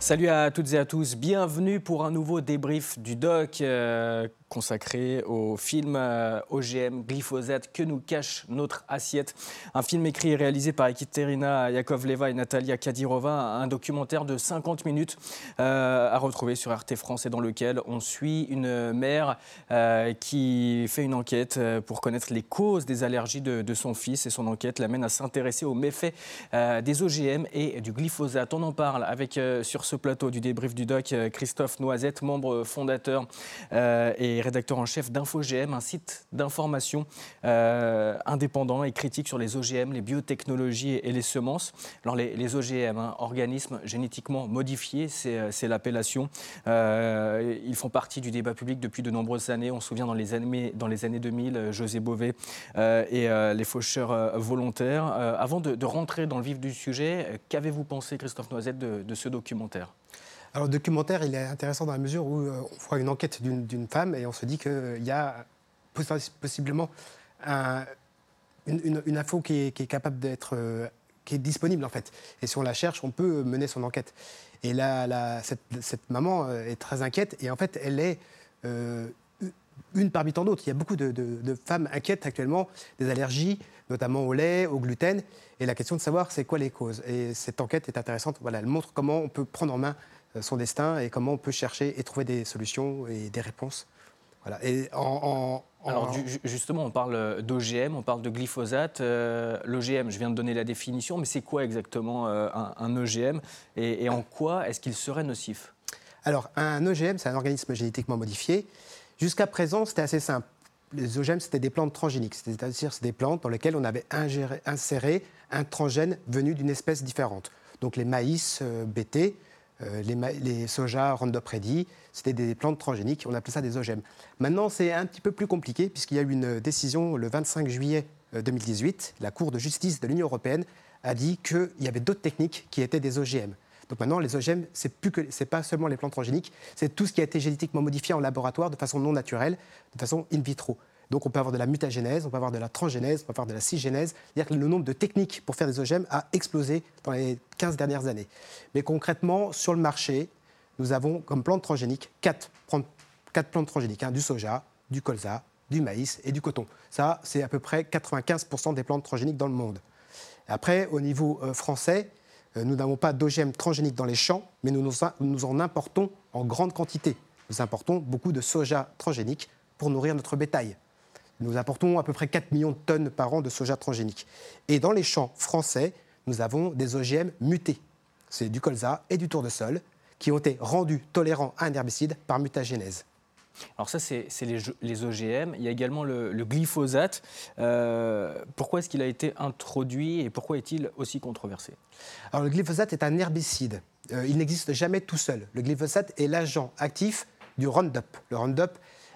Salut à toutes et à tous, bienvenue pour un nouveau débrief du doc euh, consacré au film euh, OGM Glyphosate que nous cache notre assiette? Un film écrit et réalisé par Ekiterina Yakovleva et Natalia Kadirova, un documentaire de 50 minutes euh, à retrouver sur RT France et dans lequel on suit une mère qui fait une enquête pour connaître les causes des allergies de, de son fils et son enquête l'amène à s'intéresser aux méfaits des OGM et du glyphosate. On en parle avec sur ce plateau du débrief du doc euh, Christophe Noisette, membre fondateur euh, rédacteur en chef d'InfoGM, un site d'information euh, indépendant et critique sur les OGM, les biotechnologies et les semences. Alors les, OGM, hein, organismes génétiquement modifiés, c'est l'appellation. ils font partie du débat public depuis de nombreuses années. On se souvient dans les années, dans les années 2000, José Bové et les faucheurs volontaires. avant de, rentrer dans le vif du sujet, qu'avez-vous pensé, Christophe Noisette, de ce documentaire? Alors, le documentaire, il est intéressant dans la mesure où euh, on voit une enquête d'une femme et on se dit qu'il y a possiblement une, info qui est, capable d'être. Euh, qui est disponible, en fait. Et si on la cherche, on peut mener son enquête. Et là, cette, maman euh, est très inquiète et en fait, elle est. une parmi tant d'autres. Il y a beaucoup de, de, femmes inquiètes actuellement des allergies, notamment au lait, au gluten, et la question de savoir c'est quoi les causes? Et cette enquête est intéressante. Voilà, elle montre comment on peut prendre en main son destin et comment on peut chercher et trouver des solutions et des réponses. Voilà. Et en, Alors justement, on parle d'OGM, on parle de glyphosate. Euh, L'OGM, je viens de donner la définition, mais c'est quoi exactement euh, un, OGM et, en quoi est-ce qu'il serait nocif? Alors un OGM, c'est un organisme génétiquement modifié. Jusqu'à présent, c'était assez simple. Les OGM, c'était des plantes transgéniques, c'est-à-dire des plantes dans lesquelles on avait inséré un transgène venu d'une espèce différente. Donc les maïs, BT, euh, les, les, soja Roundup c'était des plantes transgéniques, on appelait ça des OGM. Maintenant, c'est un petit peu plus compliqué puisqu'il y a eu une décision le 25 juillet 2018. Euh, La Cour de justice de l'Union européenne a dit qu'il y avait d'autres techniques qui étaient des OGM. Donc maintenant, les OGM, c'est plus que c'est pas seulement les plantes transgéniques, c'est tout ce qui a été génétiquement modifié en laboratoire de façon non naturelle, de façon in vitro. Donc on peut avoir de la mutagénèse, on peut avoir de la transgénèse, on peut avoir de la cisgénèse. C'est-à-dire que le nombre de techniques pour faire des OGM a explosé dans les 15 dernières années. Mais concrètement, sur le marché, nous avons comme plantes transgéniques quatre, plantes transgéniques, hein, du soja, du colza, du maïs et du coton. Ça, c'est à peu près 95% des plantes transgéniques dans le monde. Après, au niveau euh, français, euh, nous n'avons pas d'OGM transgéniques dans les champs, mais nous en importons en grande quantité. Nous importons beaucoup de soja transgénique pour nourrir notre bétail. Nous apportons à peu près 4 millions de tonnes par an de soja transgénique. Et dans les champs français, nous avons des OGM mutés. C'est du colza et du tournesol qui ont été rendus tolérants à un herbicide par mutagénèse. Alors ça, c'est les, OGM. Il y a également le, glyphosate. Euh, pourquoi est-ce qu'il a été introduit et pourquoi est-il aussi controversé? Alors le glyphosate est un herbicide. Euh, il n'existe jamais tout seul. Le glyphosate est l'agent actif du Roundup. Le Roundup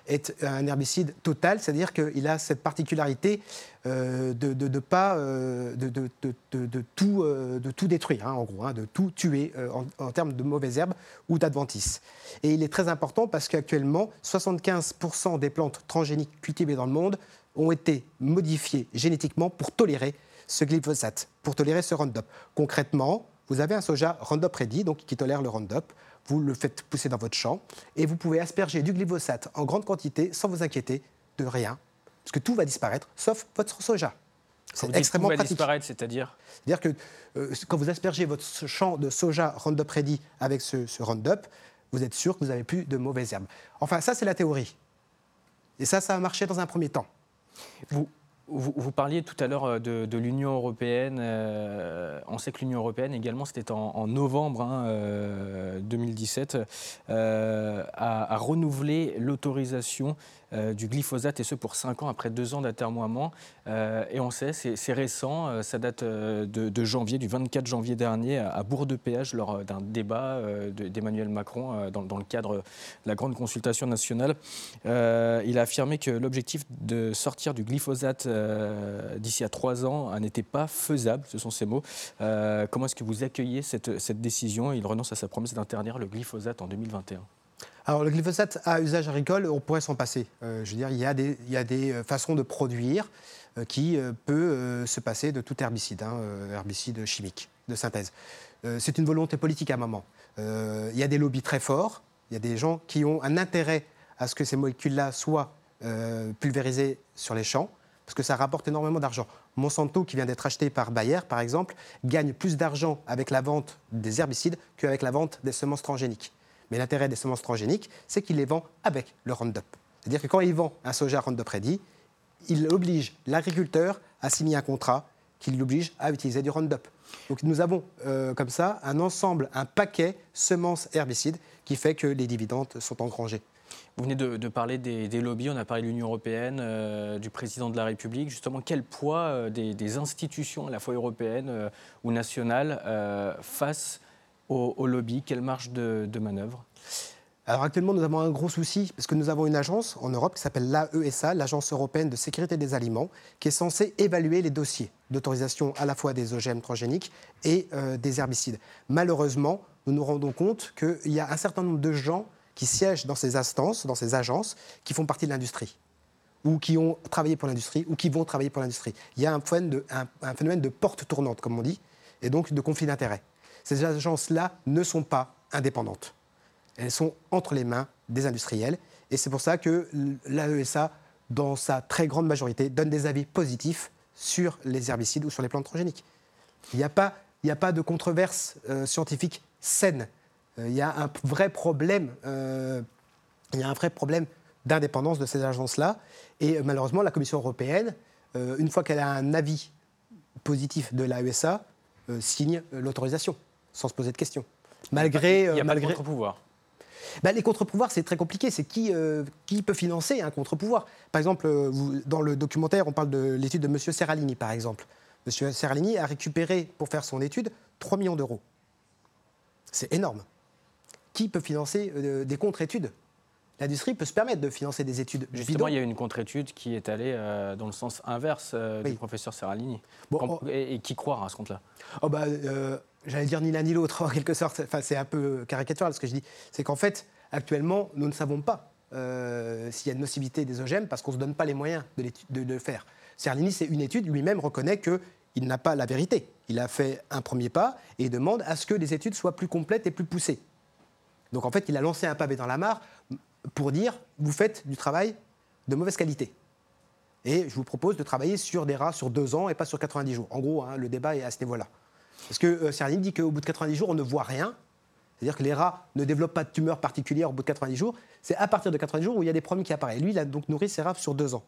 est un herbicide total, c'est-à-dire qu'il a cette particularité euh, de, de, pas euh, de, tout, euh, de tout détruire, hein, en gros, hein, de tout tuer en, termes de mauvaises herbes ou d'adventices. Et il est très important parce qu'actuellement, 75% des plantes transgéniques cultivées dans le monde ont été modifiées génétiquement pour tolérer ce glyphosate, pour tolérer ce Roundup. Concrètement, vous avez un soja Roundup Ready, donc qui tolère le Roundup vous le faites pousser dans votre champ et vous pouvez asperger du glyphosate en grande quantité sans vous inquiéter de rien, parce que tout va disparaître, sauf votre soja. C'est extrêmement tout va disparaître, c'est-à-dire C'est-à-dire que euh, quand vous aspergez votre champ de soja Roundup Ready avec ce, ce Roundup, vous êtes sûr que vous n'avez plus de mauvaises herbes. Enfin, ça, c'est la théorie. Et ça, ça a marché dans un premier temps. Vous, vous, parliez tout à l'heure euh, de, l'Union européenne. Euh, on sait que l'Union européenne également, c'était en, novembre 2017, hein, a, renouvelé l'autorisation euh, du glyphosate, et ce pour 5 ans après 2 ans d'atermoiement. Euh, et on sait, c'est récent, euh, ça date de, janvier, du 24 janvier dernier, à Bourg-de-Péage, lors d'un débat d'Emmanuel Macron dans, le cadre de la grande consultation nationale. il a affirmé que l'objectif de sortir du glyphosate d'ici à 3 ans n'était pas faisable, ce sont ses mots. comment est-ce que vous accueillez cette décision? Il renonce à sa promesse d'interdire le glyphosate en 2021. Alors, le glyphosate à usage agricole, on pourrait s'en passer. Euh, je veux dire, il y a des, euh, façons de produire euh, qui peuvent se passer de tout herbicide, hein, herbicide chimique de synthèse. c'est une volonté politique à un moment. Euh, il y a des lobbies très forts, il y a des gens qui ont un intérêt à ce que ces molécules-là soient euh, pulvérisées sur les champs, parce que ça rapporte énormément d'argent. Monsanto, qui vient d'être acheté par Bayer, par exemple, gagne plus d'argent avec la vente des herbicides qu'avec la vente des semences transgéniques. Mais l'intérêt des semences transgéniques, c'est qu'il les vend avec le Roundup. C'est-à-dire que quand il vend un soja Roundup Ready, il oblige l'agriculteur à signer un contrat qui l'oblige à utiliser du Roundup. Donc nous avons euh, comme ça un ensemble, un paquet semences herbicides qui fait que les dividendes sont engrangés. Vous venez de, parler des, lobbies, on a parlé de l'Union européenne, euh, du président de la République. Justement, quel poids euh, des, institutions, à la fois européennes ou nationales, face aux, lobbies Quelle marge de, de manœuvre alors actuellement, nous avons un gros souci parce que nous avons une agence en Europe qui s'appelle l'AESA, l'Agence européenne de sécurité des aliments, qui est censée évaluer les dossiers d'autorisation à la fois des OGM transgéniques et euh, des herbicides. Malheureusement, nous nous rendons compte qu'il y a un certain nombre de gens qui siègent dans ces instances, dans ces agences, qui font partie de l'industrie ou qui ont travaillé pour l'industrie ou qui vont travailler pour l'industrie. Il y a un phénomène, de, un phénomène de porte tournante, comme on dit, et donc de conflit d'intérêts. Ces agences-là ne sont pas indépendantes elles sont entre les mains des industriels. Et c'est pour ça que l'AESA, dans sa très grande majorité, donne des avis positifs sur les herbicides ou sur les plantes transgéniques. Il n'y a, pas, de controverse euh, scientifique saine. Euh, il y a un vrai problème, euh, il y a un vrai problème d'indépendance de ces agences-là. Et malheureusement, la Commission européenne, une fois qu'elle a un avis positif de l'AESA, signe l'autorisation, sans se poser de questions. Malgré, il y a malgré... pas contre-pouvoir. Bah, les contre-pouvoirs, c'est très compliqué. C'est qui, euh, qui peut financer un contre-pouvoir? Par exemple, euh, dans le documentaire, on parle de l'étude de M. Serralini, par exemple. M. Serralini a récupéré, pour faire son étude, 3 millions d'euros. C'est énorme. Qui peut financer euh, des contre-études? L'industrie peut se permettre de financer des études. Justement, il y a une contre-étude qui est allée dans le sens inverse du professeur Serralini. Oh. et, qui croire à ce compte-là oh bah, j'allais dire ni l'un ni l'autre en quelque sorte. Enfin, c'est un peu caricatural ce que je dis. C'est qu'en fait, actuellement, nous ne savons pas euh, s'il y a une nocivité des OGM parce qu'on ne se donne pas les moyens de, le faire. Cerlini, c'est une étude, lui-même reconnaît qu'il n'a pas la vérité. Il a fait un premier pas et demande à ce que les études soient plus complètes et plus poussées. Donc en fait, il a lancé un pavé dans la mare pour dire vous faites du travail de mauvaise qualité. Et je vous propose de travailler sur des rats sur deux ans et pas sur 90 jours. En gros, hein, le débat est à ce niveau-là. Parce que euh, dit qu'au bout de 90 jours, on ne voit rien. C'est-à-dire que les rats ne développent pas de tumeur particulière au bout de 90 jours. C'est à partir de 90 jours où il y a des problèmes qui apparaissent. Lui, il a donc nourri ses rats sur deux ans.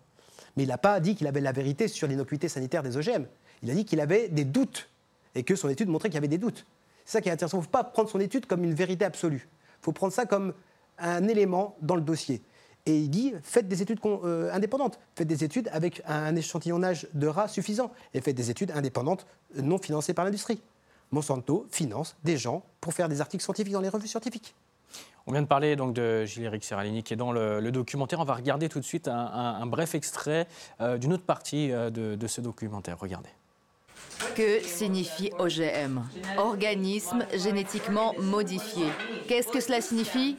Mais il n'a pas dit qu'il avait la vérité sur l'innocuité sanitaire des OGM. Il a dit qu'il avait des doutes et que son étude montrait qu'il y avait des doutes. C'est ça qui est intéressant. Il ne faut pas prendre son étude comme une vérité absolue. Il faut prendre ça comme un élément dans le dossier. Et il dit faites des études euh, indépendantes, faites des études avec un échantillonnage de rats suffisant, et faites des études indépendantes non financées par l'industrie. Monsanto finance des gens pour faire des articles scientifiques dans les revues scientifiques. On vient de parler donc de Gilles-Éric Serralini qui est dans le, documentaire. On va regarder tout de suite un, bref extrait euh, d'une autre partie euh, de, de ce documentaire. Regardez. Que signifie OGM Organisme génétiquement modifié. Qu'est-ce que cela signifie?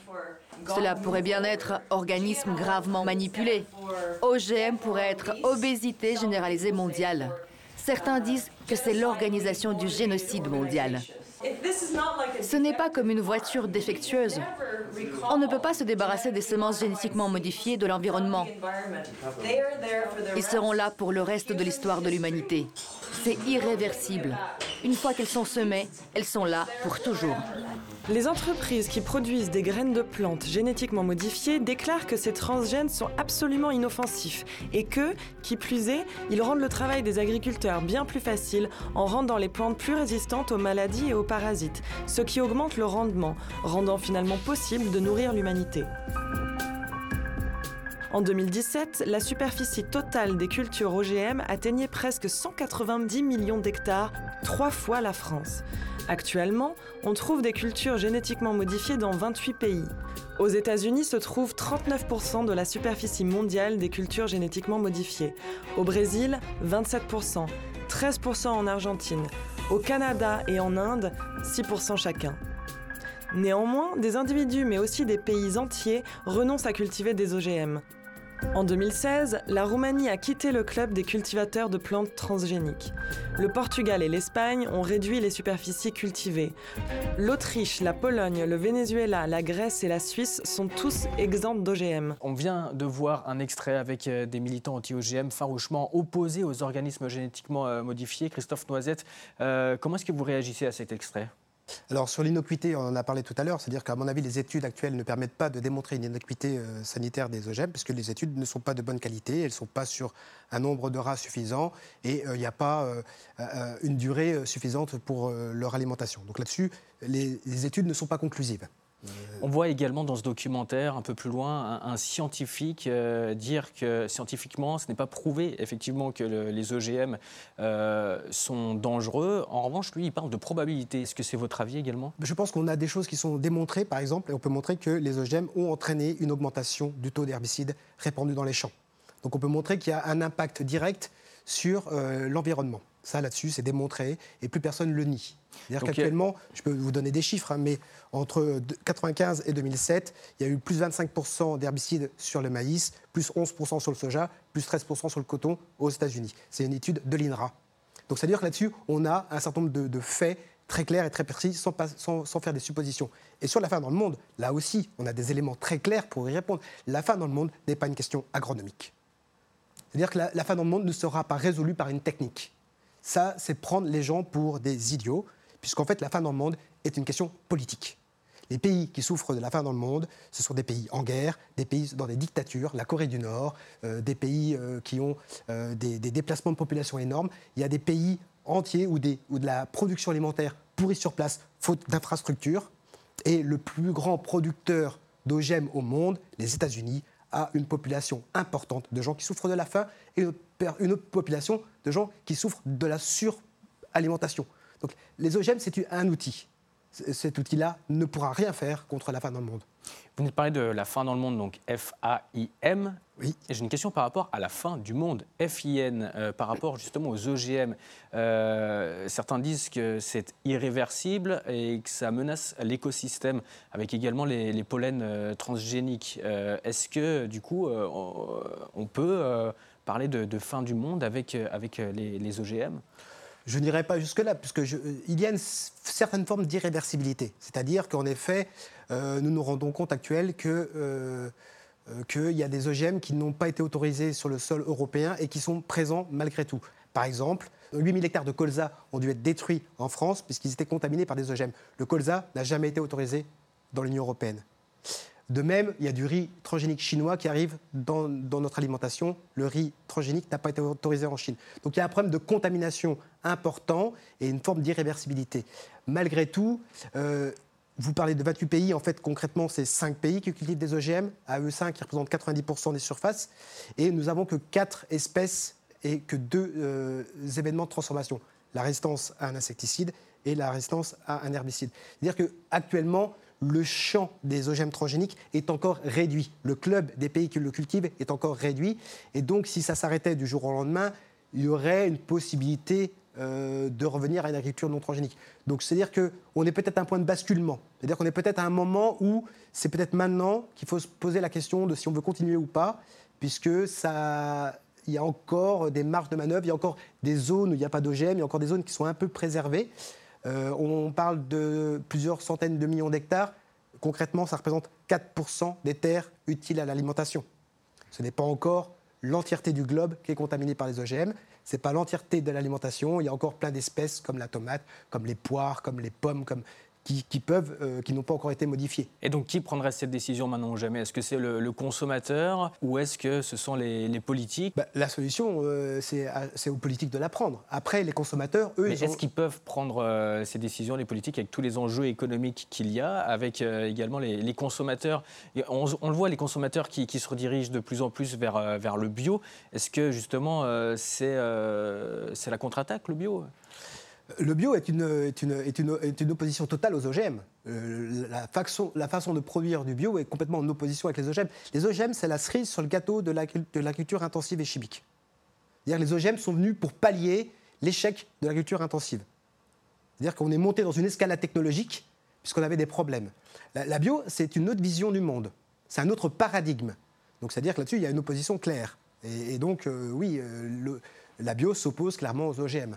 Cela pourrait bien être organisme gravement manipulé. OGM pourrait être obésité généralisée mondiale. Certains disent que c'est l'organisation du génocide mondial. Ce n'est pas comme une voiture défectueuse. On ne peut pas se débarrasser des semences génétiquement modifiées de l'environnement. Ils seront là pour le reste de l'histoire de l'humanité. C'est irréversible. Une fois qu'elles sont semées, elles sont là pour toujours. Les entreprises qui produisent des graines de plantes génétiquement modifiées déclarent que ces transgènes sont absolument inoffensifs et que, qui plus est, ils rendent le travail des agriculteurs bien plus facile en rendant les plantes plus résistantes aux maladies et aux parasites, ce qui augmente le rendement, rendant finalement possible de nourrir l'humanité. En 2017, la superficie totale des cultures OGM atteignait presque 190 millions d'hectares, trois fois la France. Actuellement, on trouve des cultures génétiquement modifiées dans 28 pays. Aux États-Unis se trouve 39% de la superficie mondiale des cultures génétiquement modifiées. Au Brésil, 27%, 13% en Argentine. Au Canada et en Inde, 6% chacun. Néanmoins, des individus mais aussi des pays entiers renoncent à cultiver des OGM. En 2016, la Roumanie a quitté le club des cultivateurs de plantes transgéniques. Le Portugal et l'Espagne ont réduit les superficies cultivées. L'Autriche, la Pologne, le Venezuela, la Grèce et la Suisse sont tous exempts d'OGM. On vient de voir un extrait avec euh, des militants anti-OGM farouchement opposés aux organismes génétiquement euh, modifiés. Christophe Noisette, euh, comment est-ce que vous réagissez à cet extrait? Alors sur l'innocuité, on en a parlé tout à l'heure, c'est-à-dire qu'à mon avis, les études actuelles ne permettent pas de démontrer une innocuité euh, sanitaire des OGM, puisque les études ne sont pas de bonne qualité, elles ne sont pas sur un nombre de rats suffisant, et euh, il n'y a pas euh, une durée suffisante pour leur alimentation. Donc là-dessus, les études ne sont pas conclusives. On voit également dans ce documentaire, un peu plus loin, un, scientifique euh, dire que scientifiquement, ce n'est pas prouvé effectivement que les OGM euh, sont dangereux. En revanche, lui, il parle de probabilité. Est-ce que c'est votre avis également? Je pense qu'on a des choses qui sont démontrées, par exemple, et on peut montrer que les OGM ont entraîné une augmentation du taux d'herbicides répandus dans les champs. Donc on peut montrer qu'il y a un impact direct sur euh, l'environnement. Ça, là-dessus, c'est démontré et plus personne ne le nie. C'est-à-dire qu'actuellement, je peux vous donner des chiffres, hein, mais entre 1995 et 2007, il y a eu plus de 25% d'herbicides sur le maïs, plus 11% sur le soja, plus 13% sur le coton aux États-Unis. C'est une étude de l'INRA. Donc, c'est-à-dire que là-dessus, on a un certain nombre de, faits très clairs et très précis sans, sans, faire des suppositions. Et sur la faim dans le monde, là aussi, on a des éléments très clairs pour y répondre. La faim dans le monde n'est pas une question agronomique. C'est-à-dire que la, la faim dans le monde ne sera pas résolue par une technique ça, c'est prendre les gens pour des idiots, puisqu'en fait, la faim dans le monde est une question politique. Les pays qui souffrent de la faim dans le monde, ce sont des pays en guerre, des pays dans des dictatures, la Corée du Nord, euh, des pays euh, qui ont euh, des, déplacements de population énormes. Il y a des pays entiers où, de la production alimentaire pourrit sur place, faute d'infrastructures. Et le plus grand producteur d'OGM au monde, les États-Unis, a une population importante de gens qui souffrent de la faim et une population de gens qui souffrent de la suralimentation. Donc les OGM, c'est un outil. Cet outil-là ne pourra rien faire contre la faim dans le monde. Vous nous parlez de la faim dans le monde, donc F-A-I-M. Oui. J'ai une question par rapport à la fin du monde, F-I-N, euh, par rapport justement aux OGM. Euh, certains disent que c'est irréversible et que ça menace l'écosystème, avec également les, pollens euh, transgéniques. Est-ce que, du coup, on peut parler de, fin du monde avec, avec les, les OGM je n'irai pas jusque-là, puisque il y a une certaine forme d'irréversibilité. C'est-à-dire qu'en effet, euh, nous nous rendons compte actuellement que euh, euh, qu'il y a des OGM qui n'ont pas été autorisés sur le sol européen et qui sont présents malgré tout. Par exemple, 8000 hectares de colza ont dû être détruits en France puisqu'ils étaient contaminés par des OGM. Le colza n'a jamais été autorisé dans l'Union européenne. De même, il y a du riz transgénique chinois qui arrive dans, notre alimentation. Le riz transgénique n'a pas été autorisé en Chine. Donc il y a un problème de contamination important et une forme d'irréversibilité. Malgré tout, euh, vous parlez de 28 pays, en fait concrètement c'est 5 pays qui cultivent des OGM, AE5 qui représente 90% des surfaces, et nous avons que 4 espèces et que 2 euh, événements de transformation, la résistance à un insecticide et la résistance à un herbicide. C'est-à-dire qu'actuellement, le champ des OGM transgéniques est encore réduit. Le club des pays qui le cultivent est encore réduit. Et donc, si ça s'arrêtait du jour au lendemain, il y aurait une possibilité euh, de revenir à une agriculture non transgénique. Donc, c'est-à-dire qu'on est peut-être à un point de basculement. C'est-à-dire qu'on est peut-être à un moment où c'est peut-être maintenant qu'il faut se poser la question de si on veut continuer ou pas, puisque ça, il y a encore des marges de manœuvre, il y a encore des zones où il n'y a pas d'OGM, il y a encore des zones qui sont un peu préservées. Euh, on parle de plusieurs centaines de millions d'hectares. Concrètement, ça représente 4% des terres utiles à l'alimentation. Ce n'est pas encore l'entièreté du globe qui est contaminée par les OGM. Ce n'est pas l'entièreté de l'alimentation. Il y a encore plein d'espèces comme la tomate, comme les poires, comme les pommes, comme qui, peuvent, euh, qui n'ont pas encore été modifiés. Et donc, qui prendrait cette décision maintenant ou jamais Est-ce que c'est le, consommateur ou est-ce que ce sont les, politiques? Bah, La solution, euh, c'est aux politiques de la prendre. Après, les consommateurs, eux, Mais est-ce qu'ils peuvent prendre euh, ces décisions, les politiques, avec tous les enjeux économiques qu'il y a, avec également les, consommateurs? On, le voit, les consommateurs qui, se redirigent de plus en plus vers, vers le bio. Est-ce que justement, c'est la contre-attaque, le bio? Le bio est une, opposition totale aux OGM. Euh, la, façon, de produire du bio est complètement en opposition avec les OGM. Les OGM, c'est la cerise sur le gâteau de l'agriculture intensive et chimique. les OGM sont venus pour pallier l'échec de l'agriculture intensive. C'est-à-dire qu'on est monté dans une escalade technologique puisqu'on avait des problèmes. La, bio, c'est une autre vision du monde. C'est un autre paradigme. Donc c'est-à-dire que là-dessus, il y a une opposition claire. Et, donc, euh, oui, le, la bio s'oppose clairement aux OGM.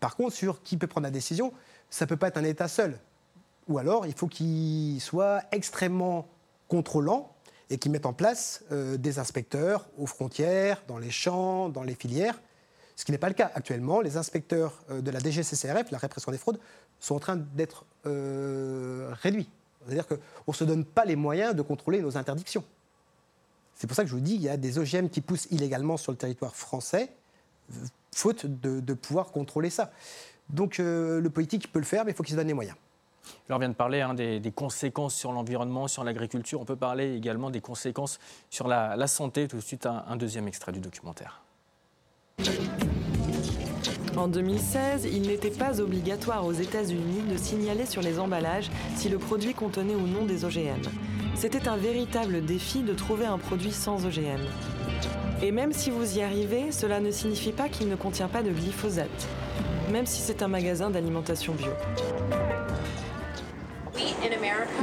par contre, sur qui peut prendre la décision, ça ne peut pas être un État seul. Ou alors, il faut qu'il soit extrêmement contrôlant et qu'il mette en place des inspecteurs aux frontières, dans les champs, dans les filières, ce qui n'est pas le cas actuellement. Les inspecteurs de la DGCCRF, la répression des fraudes, sont en train d'être réduits. C'est-à-dire qu'on ne se donne pas les moyens de contrôler nos interdictions. C'est pour ça que je vous dis, qu'il y a des OGM qui poussent illégalement sur le territoire français, faute de, pouvoir contrôler ça. Donc euh, le politique peut le faire, mais il faut qu'il se donne les moyens. Alors on vient de parler hein, des, conséquences sur l'environnement, sur l'agriculture. On peut parler également des conséquences sur la, santé. Tout de suite, un deuxième extrait du documentaire. En 2016, il n'était pas obligatoire aux États-Unis de signaler sur les emballages si le produit contenait ou non des OGM. C'était un véritable défi de trouver un produit sans OGM. Et même si vous y arrivez, cela ne signifie pas qu'il ne contient pas de glyphosate, même si c'est un magasin d'alimentation bio.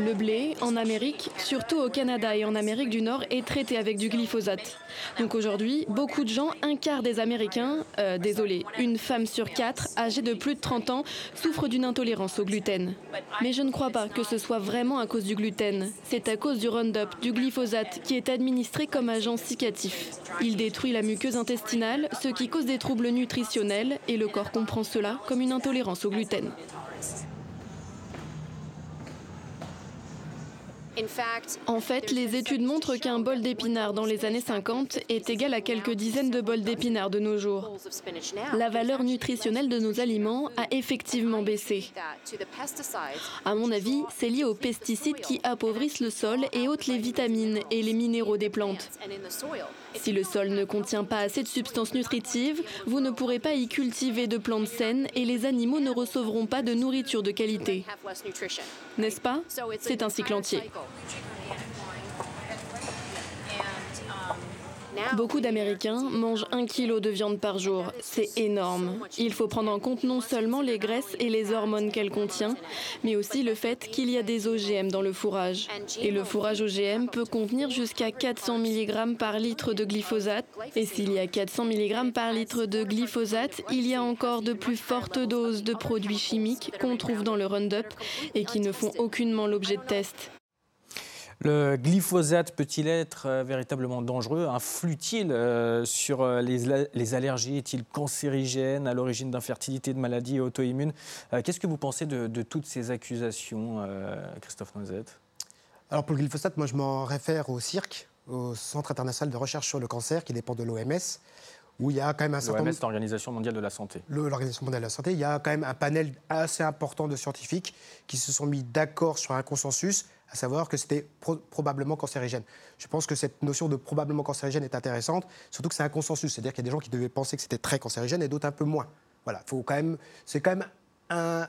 Le blé, en Amérique, surtout au Canada et en Amérique du Nord, est traité avec du glyphosate. Donc aujourd'hui, beaucoup de gens, un quart des Américains, euh, désolé, une femme sur quatre, âgée de plus de 30 ans, souffre d'une intolérance au gluten. Mais je ne crois pas que ce soit vraiment à cause du gluten. C'est à cause du Roundup, du glyphosate, qui est administré comme agent cicatif. Il détruit la muqueuse intestinale, ce qui cause des troubles nutritionnels, et le corps comprend cela comme une intolérance au gluten. En fait, les études montrent qu'un bol d'épinards dans les années 50 est égal à quelques dizaines de bols d'épinards de nos jours. La valeur nutritionnelle de nos aliments a effectivement baissé. À mon avis, c'est lié aux pesticides qui appauvrissent le sol et ôtent les vitamines et les minéraux des plantes. Si le sol ne contient pas assez de substances nutritives, vous ne pourrez pas y cultiver de plantes saines et les animaux ne recevront pas de nourriture de qualité. N'est-ce pas? C'est un cycle entier. Beaucoup d'Américains mangent un kilo de viande par jour. C'est énorme. Il faut prendre en compte non seulement les graisses et les hormones qu'elle contient, mais aussi le fait qu'il y a des OGM dans le fourrage. Et le fourrage OGM peut contenir jusqu'à 400 mg par litre de glyphosate. Et s'il y a 400 mg par litre de glyphosate, il y a encore de plus fortes doses de produits chimiques qu'on trouve dans le Roundup et qui ne font aucunement l'objet de tests. Le glyphosate peut-il être euh, véritablement dangereux? Influe-t-il euh, sur euh, les, allergies Est-il cancérigène à l'origine d'infertilité, de maladies auto-immunes? Qu'est-ce que vous pensez de, toutes ces accusations, Christophe Noisette? Alors pour le glyphosate, moi je m'en réfère au CIRC, au Centre international de recherche sur le cancer, qui dépend de l'OMS où il y a quand même un certain nombre... l'Organisation mondiale de la santé. L'Organisation mondiale de la santé, il y a quand même un panel assez important de scientifiques qui se sont mis d'accord sur un consensus à savoir que c'était probablement cancérigène. Je pense que cette notion de probablement cancérigène est intéressante, surtout que c'est un consensus, c'est-à-dire qu'il y a des gens qui devaient penser que c'était très cancérigène et d'autres un peu moins. Voilà, faut quand même, c'est quand même un,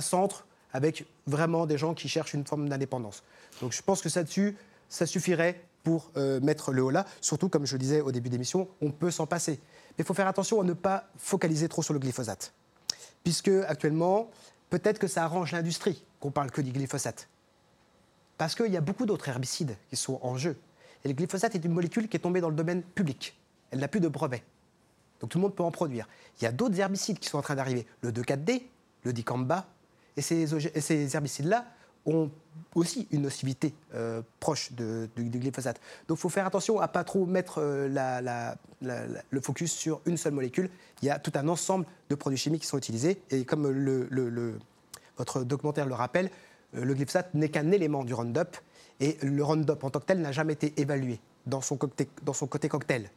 centre avec vraiment des gens qui cherchent une forme d'indépendance. Donc je pense que ça dessus, ça suffirait pour euh, mettre le haut là. Surtout, comme je le disais au début d'émission, on peut s'en passer. Mais il faut faire attention à ne pas focaliser trop sur le glyphosate. Puisque actuellement, peut-être que ça arrange l'industrie qu'on parle que du glyphosate. Parce qu'il y a beaucoup d'autres herbicides qui sont en jeu. Et le glyphosate est une molécule qui est tombée dans le domaine public. Elle n'a plus de brevet. Donc tout le monde peut en produire. Il y a d'autres herbicides qui sont en train d'arriver. Le 2,4-D, le dicamba. Et ces, herbicides-là ont aussi une nocivité euh, proche du, glyphosate. Donc il faut faire attention à ne pas trop mettre euh, le focus sur une seule molécule. Il y a tout un ensemble de produits chimiques qui sont utilisés. Et comme votre documentaire le rappelle, le glyphosate n'est qu'un élément du Roundup et le Roundup en tant que tel n'a jamais été évalué dans son, dans son côté cocktail.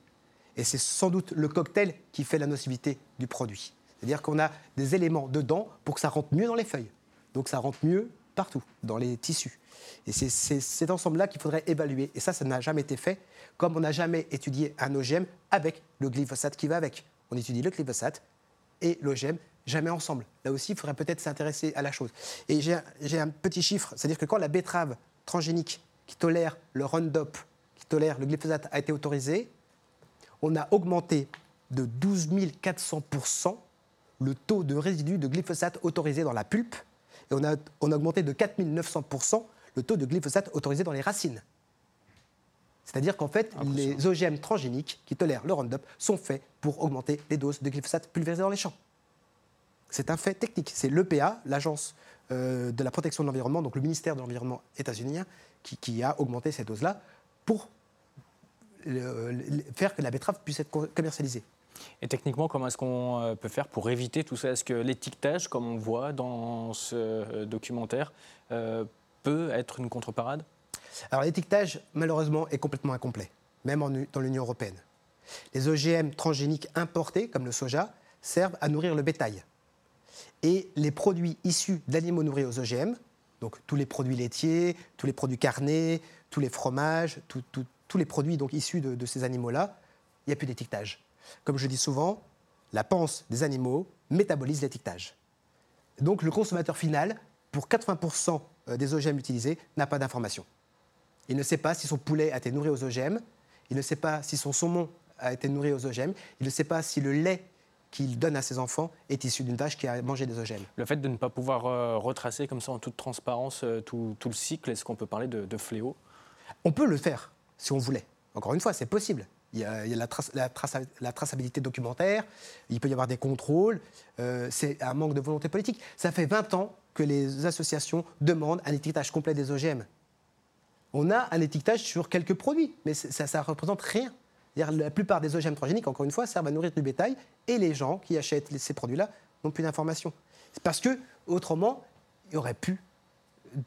Et c'est sans doute le cocktail qui fait la nocivité du produit. C'est-à-dire qu'on a des éléments dedans pour que ça rentre mieux dans les feuilles. Donc ça rentre mieux partout, dans les tissus. Et c'est cet ensemble-là qu'il faudrait évaluer. Et ça, ça n'a jamais été fait, comme on n'a jamais étudié un OGM avec le glyphosate qui va avec. On étudie le glyphosate et l'OGM jamais ensemble. Là aussi, il faudrait peut-être s'intéresser à la chose. Et j'ai un petit chiffre, c'est-à-dire que quand la betterave transgénique qui tolère le Roundup, qui tolère le glyphosate, a été autorisée, on a augmenté de 12 400% le taux de résidus de glyphosate autorisé dans la pulpe, et on a, on a augmenté de 4 900% le taux de glyphosate autorisé dans les racines. C'est-à-dire qu'en fait, les OGM transgéniques qui tolèrent le Roundup sont faits pour augmenter les doses de glyphosate pulvérisées dans les champs. C'est un fait technique. C'est l'EPA, l'Agence euh, de la protection de l'environnement, donc le ministère de l'Environnement états-unien, qui, a augmenté ces doses-là pour faire que la betterave puisse être commercialisée. Et techniquement, comment est-ce qu'on euh, peut faire pour éviter tout ça? Est-ce que l'étiquetage, comme on voit dans ce euh, documentaire, peut être une contreparade? Alors l'étiquetage, malheureusement, est complètement incomplet, même dans l'Union européenne. Les OGM transgéniques importés, comme le soja, servent à nourrir le bétail. Et les produits issus d'animaux nourris aux OGM, donc tous les produits laitiers, tous les produits carnés, tous les fromages, tous les produits donc issus de, ces animaux-là, il n'y a plus d'étiquetage. Comme je dis souvent, la panse des animaux métabolise l'étiquetage. Donc le consommateur final, pour 80% des OGM utilisés, n'a pas d'information. Il ne sait pas si son poulet a été nourri aux OGM, il ne sait pas si son saumon a été nourri aux OGM, il ne sait pas si le lait qu'il donne à ses enfants est issu d'une vache qui a mangé des OGM. Le fait de ne pas pouvoir euh, retracer comme ça en toute transparence euh, tout, le cycle, est-ce qu'on peut parler de, fléau? On peut le faire si on voulait. Encore une fois, c'est possible. Il y a, la, traçabilité documentaire, il peut y avoir des contrôles, euh, c'est un manque de volonté politique. Ça fait 20 ans que les associations demandent un étiquetage complet des OGM on a un étiquetage sur quelques produits, mais ça ne représente rien. La plupart des OGM transgéniques, encore une fois, servent à nourrir du bétail et les gens qui achètent ces produits-là n'ont plus d'informations. C'est parce que, autrement, il n'y aurait plus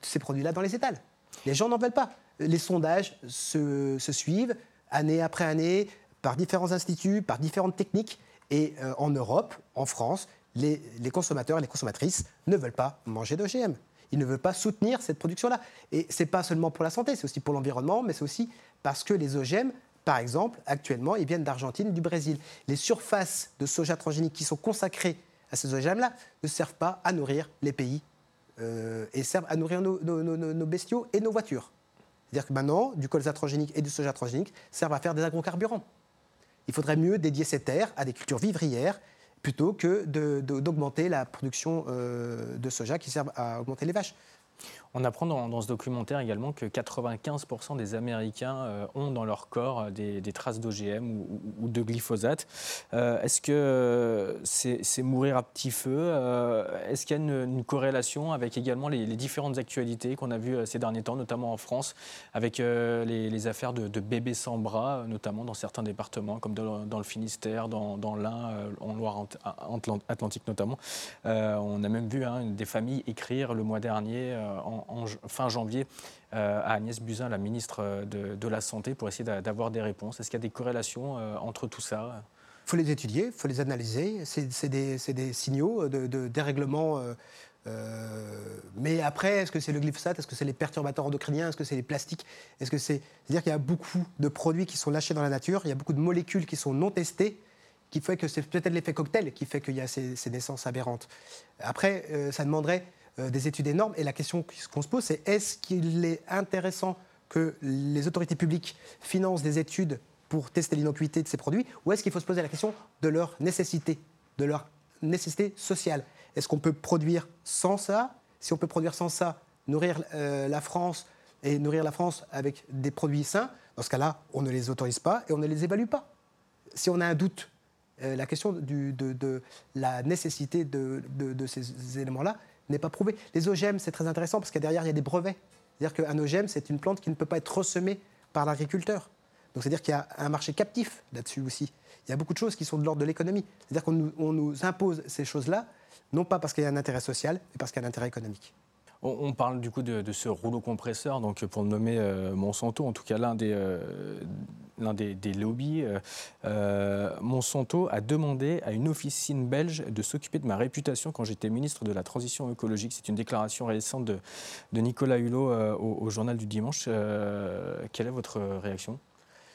ces produits-là dans les étals. Les gens n'en veulent pas. Les sondages se, suivent année après année par différents instituts, par différentes techniques. Et euh, en Europe, en France, les, les consommateurs et les consommatrices ne veulent pas manger d'OGM il ne veut pas soutenir cette production-là. Et ce n'est pas seulement pour la santé, c'est aussi pour l'environnement, mais c'est aussi parce que les OGM, par exemple, actuellement, ils viennent d'Argentine, du Brésil. Les surfaces de soja transgénique qui sont consacrées à ces OGM-là ne servent pas à nourrir les pays euh, et servent à nourrir nos, bestiaux et nos voitures. C'est-à-dire que maintenant, du colza transgénique et du soja transgénique servent à faire des agrocarburants. Il faudrait mieux dédier ces terres à des cultures vivrières plutôt que d'augmenter la production euh, de soja qui sert à augmenter les vaches. On apprend dans, ce documentaire également que 95% des Américains euh, ont dans leur corps euh, des, traces d'OGM ou, de glyphosate. Euh, est-ce que c'est mourir à petit feu Est-ce qu'il y a une, corrélation avec également les, différentes actualités qu'on a vues ces derniers temps, notamment en France, avec les, affaires de, bébés sans bras, notamment dans certains départements, comme dans, le Finistère, dans, l'Ain, en Loire-Atlantique notamment On a même vu hein, des familles écrire le mois dernier en, fin janvier euh, à Agnès Buzyn, la ministre euh, de, la Santé, pour essayer d'avoir des réponses Est-ce qu'il y a des corrélations euh, entre tout ça il faut les étudier, il faut les analyser. C'est des, signaux de, dérèglement. mais après, est-ce que c'est le glyphosate? Est-ce que c'est les perturbateurs endocriniens? Est-ce que c'est les plastiques? Est-ce que c'est c'est-à-dire qu'il y a beaucoup de produits qui sont lâchés dans la nature. Il y a beaucoup de molécules qui sont non testées, qui fait que c'est peut-être l'effet cocktail qui fait qu'il y a ces, naissances aberrantes. Après, ça demanderait euh, des études énormes. Et la question qu'on se pose, c'est est-ce qu'il est intéressant que les autorités publiques financent des études pour tester l'innocuité de ces produits, ou est-ce qu'il faut se poser la question de leur nécessité, de leur nécessité sociale? Est-ce qu'on peut produire sans ça? Si on peut produire sans ça, nourrir euh, la France et nourrir la France avec des produits sains, dans ce cas-là, on ne les autorise pas et on ne les évalue pas. Si on a un doute, euh, la question de, la nécessité de, ces éléments-là n'est pas prouvé. Les OGM, c'est très intéressant parce que derrière, il y a des brevets. C'est-à-dire qu'un OGM, c'est une plante qui ne peut pas être ressemée par l'agriculteur. Donc c'est-à-dire qu'il y a un marché captif là-dessus aussi. Il y a beaucoup de choses qui sont de l'ordre de l'économie. C'est-à-dire qu'on nous impose ces choses-là, non pas parce qu'il y a un intérêt social, mais parce qu'il y a un intérêt économique. On, parle du coup de, ce rouleau compresseur, donc pour nommer euh, Monsanto, en tout cas l'un des, euh, l'un des, lobbies. Euh, Monsanto a demandé à une officine belge de s'occuper de ma réputation quand j'étais ministre de la Transition écologique. C'est une déclaration récente de, Nicolas Hulot au, journal du dimanche. quelle est votre réaction?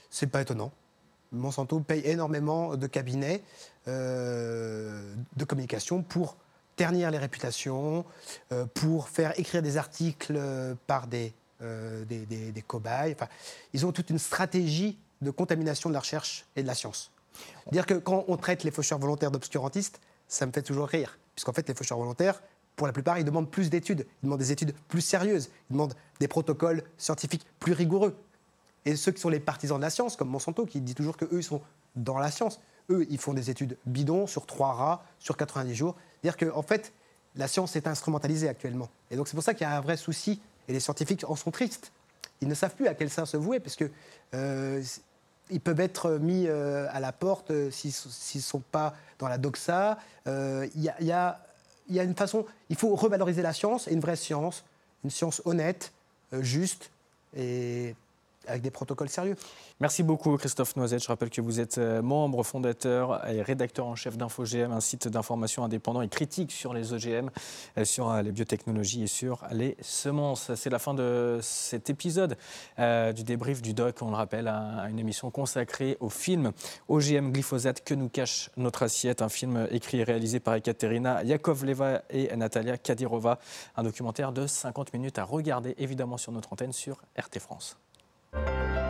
C'est pas étonnant. Monsanto paye énormément de cabinets de communication pour ternir les réputations, euh, pour faire écrire des articles euh, par des, euh, cobayes. Ils ont toute une stratégie de contamination de la recherche et de la science. Dire que quand on traite les faucheurs volontaires d'obscurantistes, ça me fait toujours rire. Puisqu'en fait, les faucheurs volontaires, pour la plupart, ils demandent plus d'études. Ils demandent des études plus sérieuses. Ils demandent des protocoles scientifiques plus rigoureux. et ceux qui sont les partisans de la science, comme Monsanto, qui dit toujours qu'eux, ils sont dans la science. Eux, ils font des études bidons sur trois rats, sur 90 jours. C'est-à-dire qu'en en fait, la science est instrumentalisée actuellement. Et donc c'est pour ça qu'il y a un vrai souci, et les scientifiques en sont tristes. Ils ne savent plus à quel sein se vouer, parce que euh, ils peuvent être mis euh, à la porte euh, s'ils ne sont pas dans la doxa. Il y, y, a, une façon, il faut revaloriser la science, et une vraie science, une science honnête, juste, et avec des protocoles sérieux. Merci beaucoup Christophe Noisette. Je rappelle que vous êtes euh, membre fondateur et rédacteur en chef d'InfoGM, un site d'information indépendant et critique sur les OGM, euh, sur euh, les biotechnologies et sur les semences. C'est la fin de cet épisode du débrief du doc, on le rappelle, à une émission consacrée au film OGM glyphosate que nous cache notre assiette, un film écrit et réalisé par Ekaterina Yakovleva et Natalia Kadirova, un documentaire de 50 minutes à regarder évidemment sur notre antenne sur RT France. Thank you.